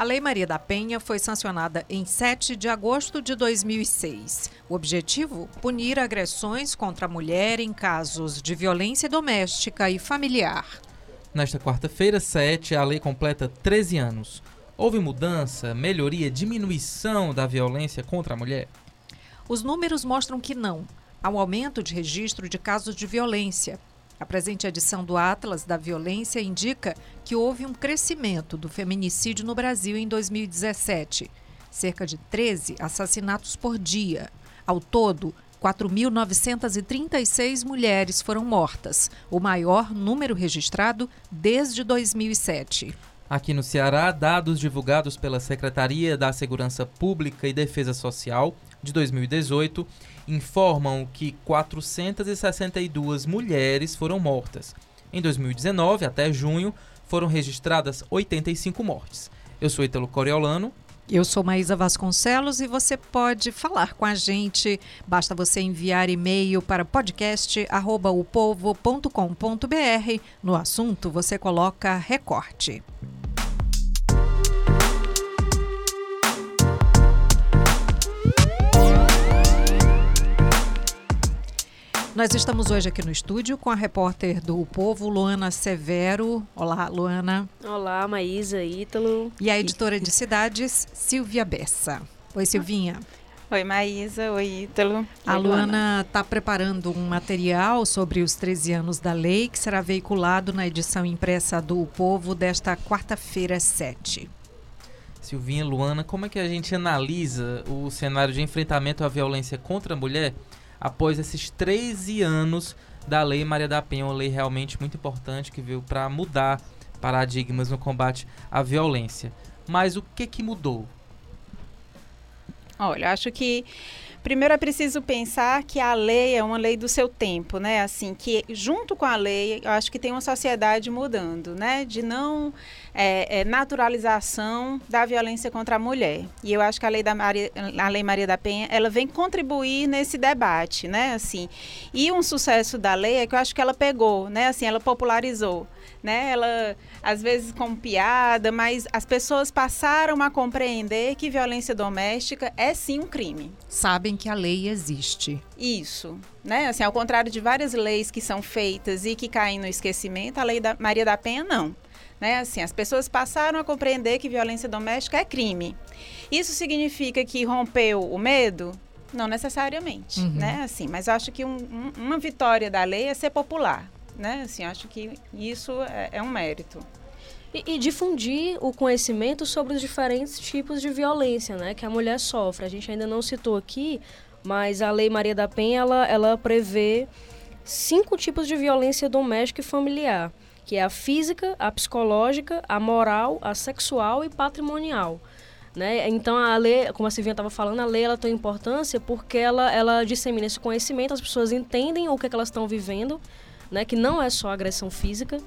A Lei Maria da Penha foi sancionada em 7 de agosto de 2006. O objetivo? Punir agressões contra a mulher em casos de violência doméstica e familiar. Nesta quarta-feira, 7, a lei completa 13 anos. Houve mudança, melhoria, diminuição da violência contra a mulher? Os números mostram que não. Há um aumento de registro de casos de violência, a presente edição do Atlas da Violência indica que houve um crescimento do feminicídio no Brasil em 2017, cerca de 13 assassinatos por dia. Ao todo, 4.936 mulheres foram mortas, o maior número registrado desde 2007. Aqui no Ceará, dados divulgados pela Secretaria da Segurança Pública e Defesa Social de 2018 informam que 462 mulheres foram mortas. Em 2019, até junho, foram registradas 85 mortes. Eu sou Italo Coriolano. Eu sou Maísa Vasconcelos e você pode falar com a gente. Basta você enviar e-mail para podcast@upovo.com.br. No assunto você coloca recorte. Nós estamos hoje aqui no estúdio com a repórter do o Povo, Luana Severo. Olá, Luana. Olá, Maísa, Ítalo. E a editora de cidades, Silvia Bessa. Oi, Silvinha. Oi, Maísa. Oi, Ítalo. A Luana está preparando um material sobre os 13 anos da lei que será veiculado na edição impressa do o Povo desta quarta-feira, 7. Silvinha, Luana, como é que a gente analisa o cenário de enfrentamento à violência contra a mulher após esses 13 anos da Lei Maria da Penha, uma lei realmente muito importante que veio para mudar paradigmas no combate à violência. Mas o que que mudou? Olha, acho que Primeiro é preciso pensar que a lei é uma lei do seu tempo, né? Assim, que junto com a lei, eu acho que tem uma sociedade mudando, né? De não é, é, naturalização da violência contra a mulher. E eu acho que a lei da Maria, a lei Maria da Penha, ela vem contribuir nesse debate, né? Assim, e um sucesso da lei é que eu acho que ela pegou, né? Assim, ela popularizou né? Ela às vezes com piada, mas as pessoas passaram a compreender que violência doméstica é sim um crime. Sabem que a lei existe. Isso, né? Assim, ao contrário de várias leis que são feitas e que caem no esquecimento, a lei da Maria da Penha não. Né? Assim, as pessoas passaram a compreender que violência doméstica é crime. Isso significa que rompeu o medo? Não necessariamente, uhum. né? Assim, mas acho que um, um, uma vitória da lei é ser popular né? Assim, acho que isso é, é um mérito. E, e, difundir o conhecimento sobre os diferentes tipos de violência, né, que a mulher sofre. A gente ainda não citou aqui, mas a Lei Maria da Penha ela, ela prevê cinco tipos de violência doméstica e familiar, que é a física, a psicológica, a moral, a sexual e patrimonial. Né? Então a lei, como a Silvinha estava falando, a lei ela tem importância porque ela, ela dissemina esse conhecimento, as pessoas entendem o que, é que elas estão vivendo né? Que não é só agressão física.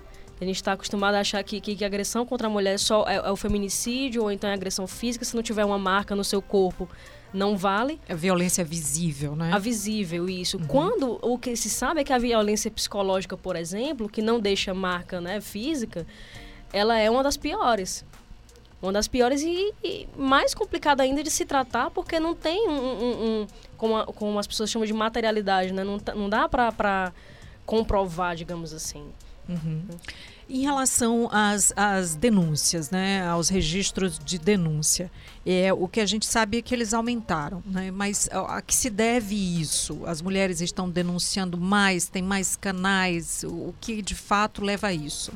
A gente está acostumado a achar que, que, que, agressão contra a mulher só é, é, o feminicídio ou então é agressão física. Se não tiver uma marca no seu corpo, não vale. É violência visível, né? A visível, isso. Uhum. Quando o que se sabe é que a violência psicológica, por exemplo, que não deixa marca né, física, ela é uma das piores. Uma das piores e, e mais complicada ainda de se tratar, porque não tem um, um, um como, a, como, as pessoas chamam de materialidade, né? Não, não dá para comprovar, digamos assim. Uhum. Em relação às, às denúncias, né, aos registros de denúncia, é, o que a gente sabe é que eles aumentaram, né, mas a, que se deve isso? As mulheres estão denunciando mais, tem mais canais, o, o que de fato leva a isso?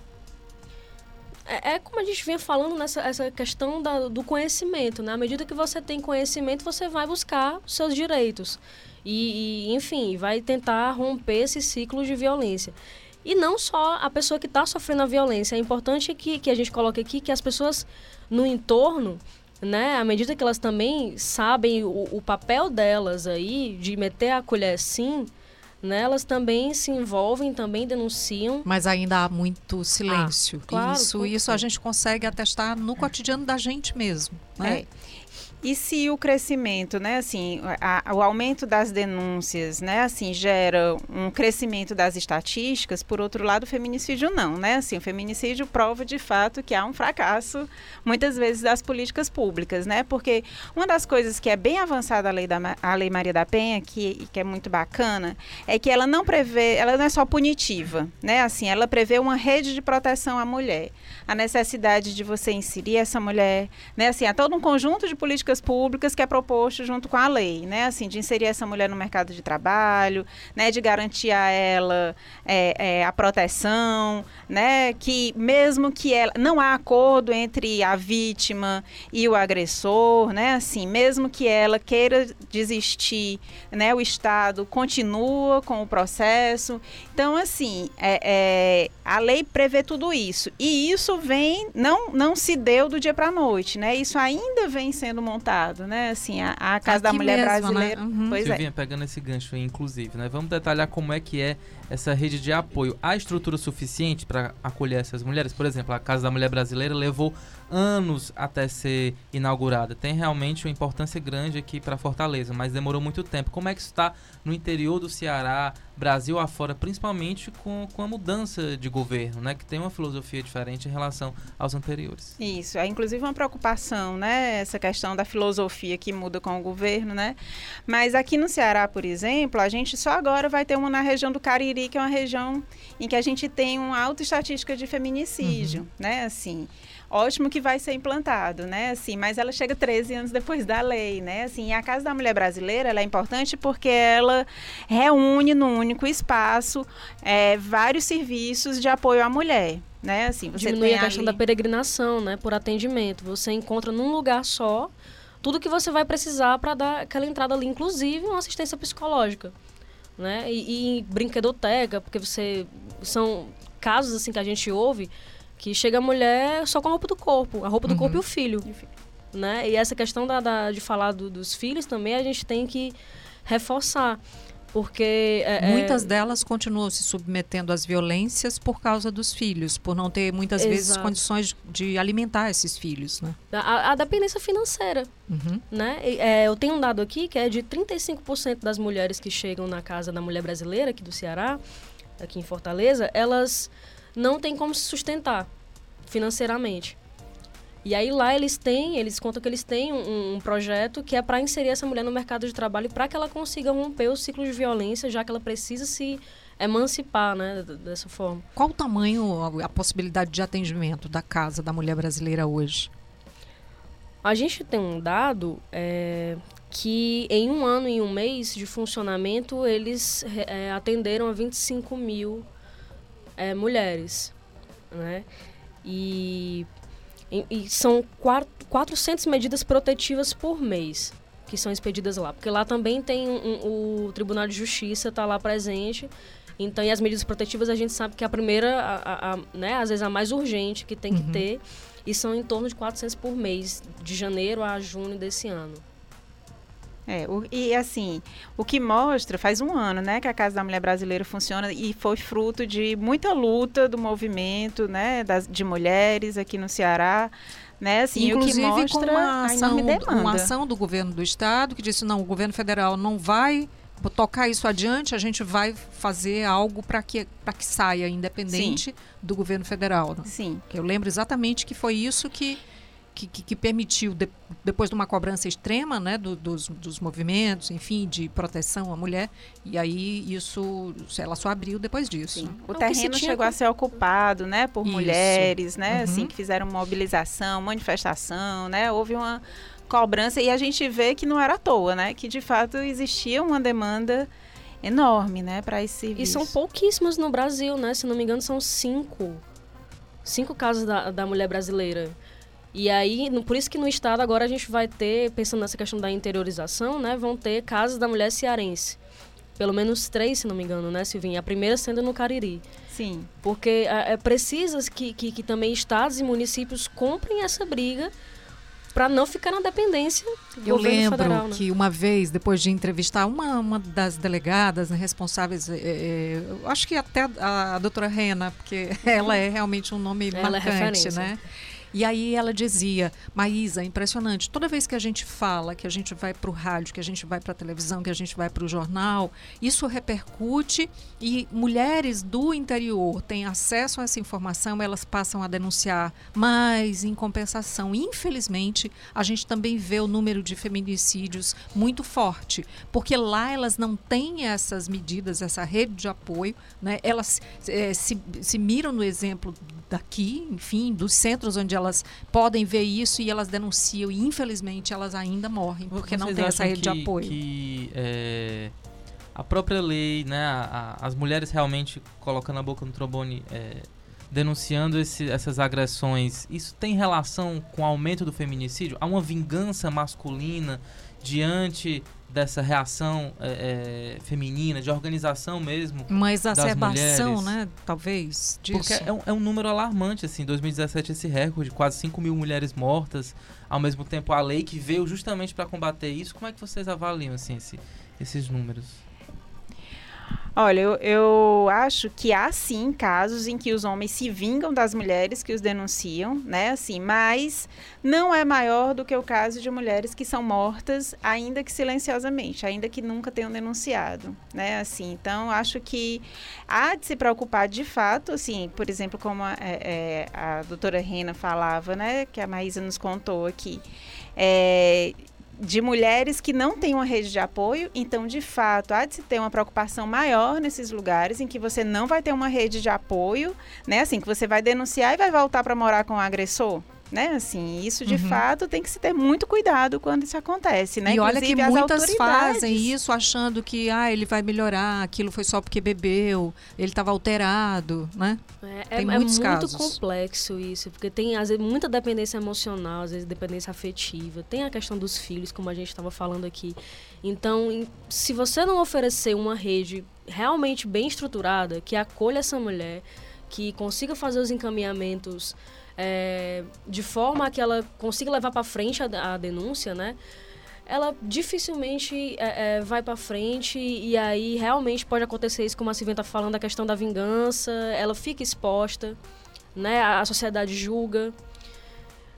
É, é, como a gente vinha falando nessa essa questão da, do conhecimento, né? À medida que você tem conhecimento, você vai buscar os seus direitos e, e enfim, vai tentar romper esse ciclo de violência. E não só a pessoa que está sofrendo a violência. É importante que, que a gente coloque aqui que as pessoas no entorno, né, à medida que elas também sabem o, o papel delas aí, de meter a colher sim, né, elas também se envolvem, também denunciam. Mas ainda há muito silêncio. Ah, claro, isso, isso a gente consegue atestar no cotidiano da gente mesmo. Né? É. E se o crescimento, né, assim, a, o aumento das denúncias, né, assim, gera um crescimento das estatísticas, por outro lado, o feminicídio não, né? Assim, o feminicídio prova de fato que há um fracasso, muitas vezes, das políticas públicas, né? Porque uma das coisas que é bem avançada a lei, da, a lei Maria da Penha, que, que é muito bacana, é que ela não prevê, ela não é só punitiva, né? Assim, ela prevê uma rede de proteção à mulher. A necessidade de você inserir essa mulher, né? Assim, há todo um conjunto de políticas políticas públicas que é proposto junto com a lei, né? Assim, de inserir essa mulher no mercado de trabalho, né? De garantir a ela é, é, a proteção, né? Que mesmo que ela não há acordo entre a vítima e o agressor, né? Assim, mesmo que ela queira desistir, né? O Estado continua com o processo. Então, assim, é, é a lei prevê tudo isso e isso vem não não se deu do dia para a noite, né? Isso ainda vem sendo montado montado, né? Assim, a, a Casa Aqui da Mulher mesmo, né? Brasileira. Né? Uhum. Pois é. Silvinha, é. pegando esse gancho aí, inclusive, né? Vamos detalhar como é que é essa rede de apoio. Há estrutura suficiente para acolher essas mulheres? Por exemplo, a Casa da Mulher Brasileira levou anos até ser inaugurada. Tem realmente uma importância grande aqui para Fortaleza, mas demorou muito tempo. Como é que está no interior do Ceará, Brasil afora, principalmente com, com a mudança de governo, né, que tem uma filosofia diferente em relação aos anteriores? Isso, é inclusive uma preocupação, né, essa questão da filosofia que muda com o governo, né? Mas aqui no Ceará, por exemplo, a gente só agora vai ter uma na região do Cariri, que é uma região em que a gente tem uma alta estatística de feminicídio, uhum. né, assim ótimo que vai ser implantado, né? Assim, mas ela chega 13 anos depois da lei, né? Assim, a Casa da Mulher Brasileira é importante porque ela reúne num único espaço é, vários serviços de apoio à mulher. Né? Assim, você Diminui a questão ali... da peregrinação, né? Por atendimento. Você encontra num lugar só tudo que você vai precisar para dar aquela entrada ali, inclusive uma assistência psicológica, né? E, e brinquedoteca, porque você são casos assim que a gente ouve que chega a mulher só com a roupa do corpo, a roupa do uhum. corpo e o filho. E, filho. Né? e essa questão da, da de falar do, dos filhos também a gente tem que reforçar. Porque. É, é muitas delas continuam se submetendo às violências por causa dos filhos, por não ter muitas Exato. vezes condições de alimentar esses filhos. Né? A, a dependência financeira. Uhum. Né? É, eu tenho um dado aqui que é de 35% das mulheres que chegam na casa da mulher brasileira, aqui do Ceará, aqui em Fortaleza, elas não tem como se sustentar financeiramente. E aí lá eles têm, eles contam que eles têm um, um projeto que é para inserir essa mulher no mercado de trabalho para que ela consiga romper o ciclo de violência, já que ela precisa se emancipar, né, dessa forma. Qual o tamanho, a possibilidade de atendimento da casa da mulher brasileira hoje? A gente tem um dado é, que em um ano e um mês de funcionamento eles é, atenderam a 25 mil é, mulheres, né? E, e, e são quatro, 400 medidas protetivas por mês que são expedidas lá, porque lá também tem um, um, o Tribunal de Justiça está lá presente. Então, e as medidas protetivas a gente sabe que a primeira, a, a, a, né, às vezes a mais urgente que tem uhum. que ter, e são em torno de 400 por mês, de janeiro a junho desse ano. É, o, e assim, o que mostra, faz um ano, né, que a Casa da Mulher Brasileira funciona e foi fruto de muita luta do movimento, né, das, de mulheres aqui no Ceará, né, assim, Inclusive, o que mostra com uma ação, uma ação do governo do estado que disse não, o governo federal não vai tocar isso adiante, a gente vai fazer algo para que, que saia independente Sim. do governo federal. Né? Sim. Eu lembro exatamente que foi isso que que, que, que permitiu, de, depois de uma cobrança extrema né, do, dos, dos movimentos, enfim, de proteção à mulher, e aí isso, ela só abriu depois disso. Sim. O terreno chegou a ser ocupado né, por isso. mulheres, né, assim, uhum. assim, que fizeram mobilização, manifestação, né, houve uma cobrança, e a gente vê que não era à toa, né, que de fato existia uma demanda enorme, né, para esse serviço. E são pouquíssimas no Brasil, né, se não me engano são cinco, cinco casos da, da mulher brasileira. E aí, no, por isso que no estado agora a gente vai ter, pensando nessa questão da interiorização, né, vão ter casas da mulher cearense. Pelo menos três, se não me engano, né, Silvinha? A primeira sendo no Cariri. Sim. Porque é, é precisa que, que, que também estados e municípios comprem essa briga para não ficar na dependência do Eu lembro federal, né? que uma vez, depois de entrevistar uma, uma das delegadas né, responsáveis, é, é, acho que até a, a doutora Rena, porque ela é realmente um nome ela é marcante, é né? E aí ela dizia, Maísa, impressionante, toda vez que a gente fala, que a gente vai para o rádio, que a gente vai para a televisão, que a gente vai para o jornal, isso repercute e mulheres do interior têm acesso a essa informação, elas passam a denunciar, mas em compensação, infelizmente, a gente também vê o número de feminicídios muito forte, porque lá elas não têm essas medidas, essa rede de apoio, né? elas é, se, se miram no exemplo daqui, enfim, dos centros onde elas podem ver isso e elas denunciam e infelizmente elas ainda morrem porque Vocês não tem essa rede que, de apoio. Que, é, a própria lei, né, a, a, as mulheres realmente colocando a boca no trombone, é, denunciando esse, essas agressões, isso tem relação com o aumento do feminicídio? Há uma vingança masculina diante dessa reação é, é, feminina, de organização mesmo. Uma exacerbação, né? Talvez. Disso. Porque é um, é um, número alarmante, assim. 2017, esse recorde, quase 5 mil mulheres mortas. Ao mesmo tempo, a lei que veio justamente para combater isso. Como é que vocês avaliam, assim, esse, esses números? Olha, eu, eu, acho que há sim casos em que os homens se vingam das mulheres que os denunciam, né? Assim, mas não é maior do que o caso de mulheres que são mortas, ainda que silenciosamente, ainda que nunca tenham denunciado, né? Assim, então acho que há de se preocupar de fato, assim, por exemplo, como a, é, é a doutora Rena falava, né? Que a Maísa nos contou aqui. É, de mulheres que não têm uma rede de apoio, então, de fato, há de se ter uma preocupação maior nesses lugares em que você não vai ter uma rede de apoio, né? Assim, que você vai denunciar e vai voltar para morar com o agressor né? Assim, isso de uhum. fato tem que se ter muito cuidado quando isso acontece, né? E olha que muitas fazem isso achando que ah, ele vai melhorar, aquilo foi só porque bebeu, ele estava alterado, né? É, tem é, muitos é muito complexo isso, porque tem às vezes muita dependência emocional, às vezes dependência afetiva, tem a questão dos filhos, como a gente estava falando aqui. Então, se você não oferecer uma rede realmente bem estruturada, que acolha essa mulher, que consiga fazer os encaminhamentos é, de forma que ela consiga levar para frente a, a, denúncia, né? Ela dificilmente é, é, vai para frente e aí realmente pode acontecer isso, como a Silvia está falando, a questão da vingança, ela fica exposta, né? A, a sociedade julga.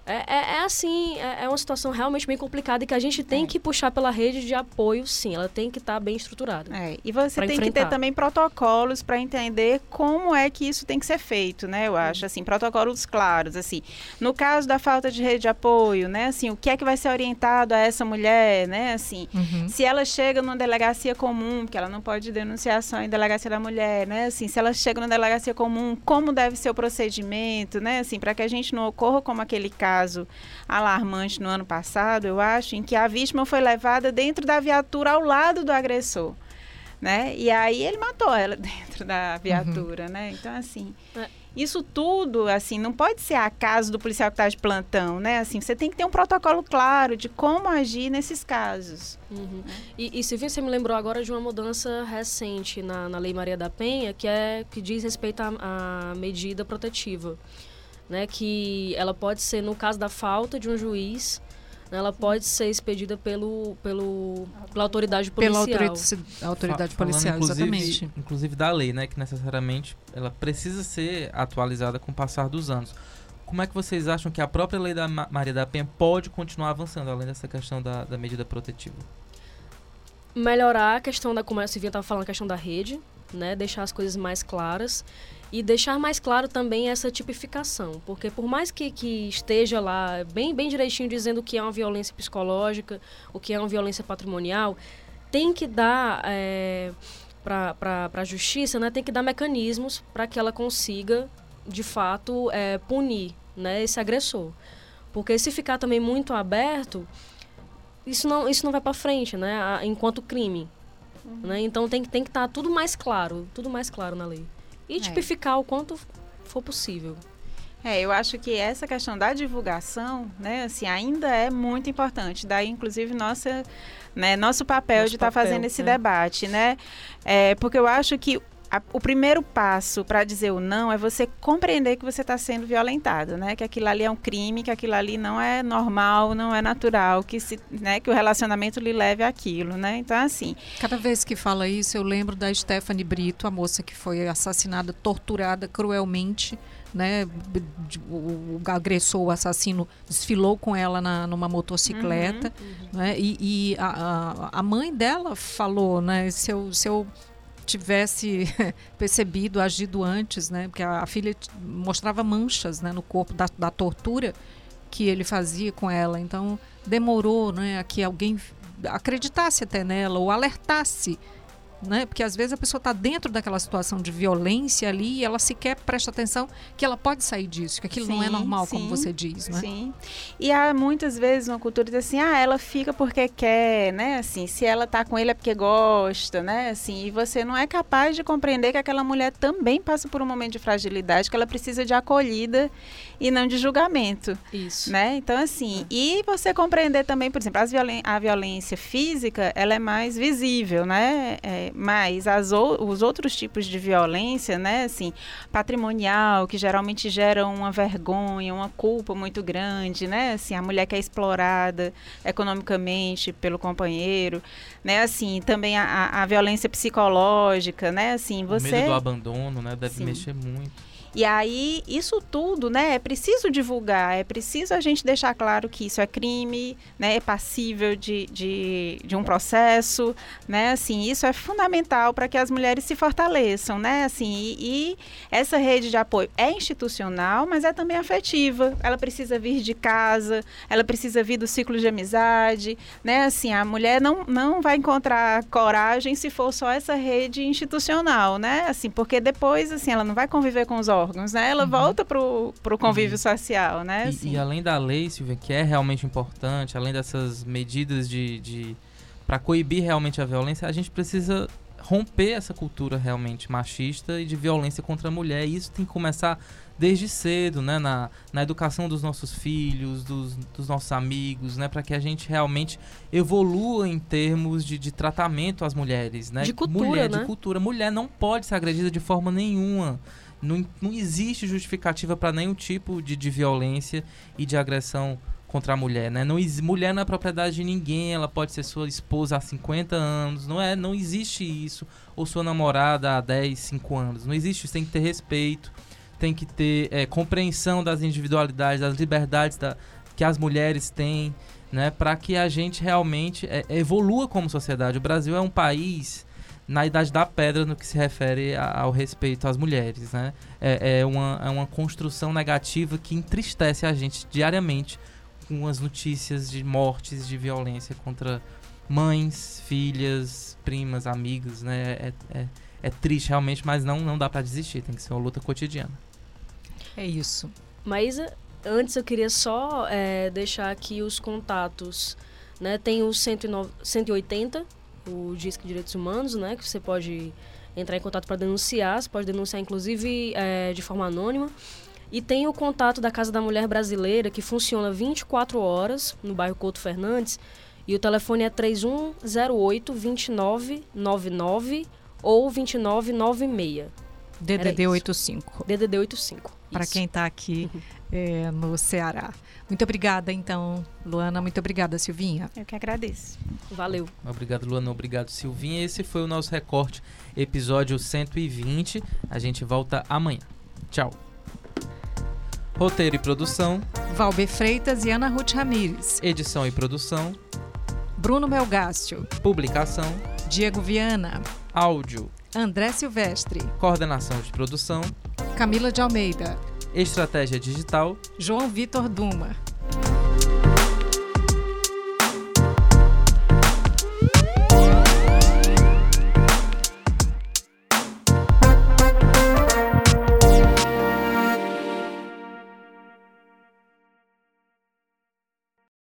É, é, é, assim, é, é, uma situação realmente bem complicada e que a gente tem é. que puxar pela rede de apoio, sim. Ela tem que estar tá bem estruturada. É, e você tem enfrentar. que ter também protocolos para entender como é que isso tem que ser feito, né? Eu acho, assim, protocolos claros, assim. No caso da falta de rede de apoio, né? Assim, o que é que vai ser orientado a essa mulher, né? Assim, uhum. se ela chega numa delegacia comum, que ela não pode denunciar só em delegacia da mulher, né? Assim, se ela chega numa delegacia comum, como deve ser o procedimento, né? Assim, para que a gente não ocorra como aquele caso caso alarmante no ano passado, eu acho, em que a vítima foi levada dentro da viatura ao lado do agressor. Né? E aí ele matou ela dentro da viatura, uhum. né? Então, assim, é. isso tudo, assim, não pode ser acaso do policial que está de plantão, né? Assim, você tem que ter um protocolo claro de como agir nesses casos. Uhum. E, e Silvia, você me lembrou agora de uma mudança recente na, na Lei Maria da Penha, que é que diz respeito à medida protetiva né, que ela pode ser, no caso da falta de um juiz, né, ela pode ser expedida pelo, pelo, pela autoridade policial. Pela autoridade, autoridade policial, exatamente. Inclusive da lei, né, que necessariamente ela precisa ser atualizada com o passar dos anos. Como é que vocês acham que a própria lei da Maria da Penha pode continuar avançando, além dessa questão da, da medida protetiva? Melhorar a questão da, como a Silvia estava falando, a questão da rede, né, deixar as coisas mais claras e deixar mais claro também essa tipificação, porque por mais que, que esteja lá bem, bem direitinho dizendo o que é uma violência psicológica, o que é uma violência patrimonial, tem que dar é, para a justiça, né, tem que dar mecanismos para que ela consiga, de fato, é, punir né, esse agressor. Porque se ficar também muito aberto, isso não, isso não vai para frente, né, enquanto crime. Uhum. Né? Então tem, tem que estar tá tudo mais claro, tudo mais claro na lei e é. tipificar é. o quanto for possível. É, eu acho que essa questão da divulgação, né, assim, ainda é muito importante. Daí, inclusive, nossa, né, nosso papel nosso de estar tá fazendo esse é. debate, né? É, porque eu acho que a, o primeiro passo para dizer o não é você compreender que você está sendo violentado, né? Que aquilo ali é um crime, que aquilo ali não é normal, não é natural, que se, né? Que o relacionamento lhe leve àquilo, né? Então assim. Cada vez que fala isso, eu lembro da Stephanie Brito, a moça que foi assassinada, torturada cruelmente né? O, o agressor, o assassino, desfilou com ela na, numa motocicleta, uhum, uhum. Né? E, e a, a, mãe dela falou, né? Se eu, se eu tivesse percebido, agido antes, né? Porque a, filha mostrava manchas, né? No corpo da, da tortura que ele fazia com ela. Então demorou, né? A que alguém acreditasse até nela ou alertasse né? Porque às vezes a pessoa está dentro daquela situação de violência ali e ela sequer presta atenção que ela pode sair disso, que aquilo sim, não é normal, sim, como você diz, né? Sim. E há muitas vezes uma cultura diz assim, ah, ela fica porque quer, né? Assim, se ela está com ele é porque gosta, né? Assim, e você não é capaz de compreender que aquela mulher também passa por um momento de fragilidade, que ela precisa de acolhida e não de julgamento. Isso. Né? Então, assim, é. e você compreender também, por exemplo, violen a violência física, ela é mais visível, né? É, mas as os outros tipos de violência, né, assim, patrimonial, que geralmente geram uma vergonha, uma culpa muito grande, né, assim, a mulher que é explorada economicamente pelo companheiro, né, assim, também a, a violência psicológica, né, assim, você... O medo do abandono, né, deve Sim. mexer muito. E aí, isso tudo, né, é preciso divulgar, é preciso a gente deixar claro que isso é crime, né, é passível de, de, de um processo, né, assim, isso é fundamental para que as mulheres se fortaleçam, né, assim, e, e, essa rede de apoio é institucional, mas é também afetiva, ela precisa vir de casa, ela precisa vir do ciclo de amizade, né, assim, a mulher não, não vai encontrar coragem se for só essa rede institucional, né, assim, porque depois, assim, ela não vai conviver com os órgãos, né? Ela uhum. volta para o convívio uhum. social, né? E, assim. e, além da lei, Silvia, que é realmente importante, além dessas medidas de, de para coibir realmente a violência, a gente precisa romper essa cultura realmente machista e de violência contra a mulher. E isso tem que começar desde cedo, né, na, na educação dos nossos filhos, dos, dos nossos amigos, né, para que a gente realmente evolua em termos de, de tratamento às mulheres, né? De cultura, mulher, né? de cultura. Mulher não pode ser agredida de forma nenhuma. Não, não existe justificativa para nenhum tipo de, de violência e de agressão contra a mulher, né? Não, mulher não é propriedade de ninguém, ela pode ser sua esposa há 50 anos, não é? Não existe isso. Ou sua namorada há 10, 5 anos. Não existe isso, tem que ter respeito, tem que ter é, compreensão das individualidades, das liberdades da, que as mulheres têm, né? Para que a gente realmente é, evolua como sociedade. O Brasil é um país na Idade da Pedra no que se refere a, ao respeito às mulheres, né? É, é, uma, é uma construção negativa que entristece a gente diariamente com as notícias de mortes, de violência contra mães, filhas, primas, amigos, né? É, é, é triste realmente, mas não, não dá para desistir, tem que ser uma luta cotidiana. É isso. Mas eh, antes eu queria só é, deixar aqui os contatos, né? Tem o 109, 180 o Disque Direitos Humanos, né? Que você pode entrar em contato para denunciar, você pode denunciar inclusive é, de forma anônima. E tem o contato da Casa da Mulher Brasileira, que funciona 24 horas no bairro Couto Fernandes. E o telefone é 3108 2999 ou 2996. DDD 85. DDD 85. Para quem está aqui é, no Ceará. Muito obrigada, então, Luana. Muito obrigada, Silvinha. Eu que agradeço. Valeu. Obrigado, Luana. Obrigado, Silvinha. Esse foi o nosso recorte, episódio 120. A gente volta amanhã. Tchau. Roteiro e produção: Valber Freitas e Ana Ruth Ramires. Edição e produção: Bruno Melgácio. Publicação: Diego Viana. Áudio: André Silvestre. Coordenação de produção: Camila de Almeida. Estratégia Digital: João Vitor Duma.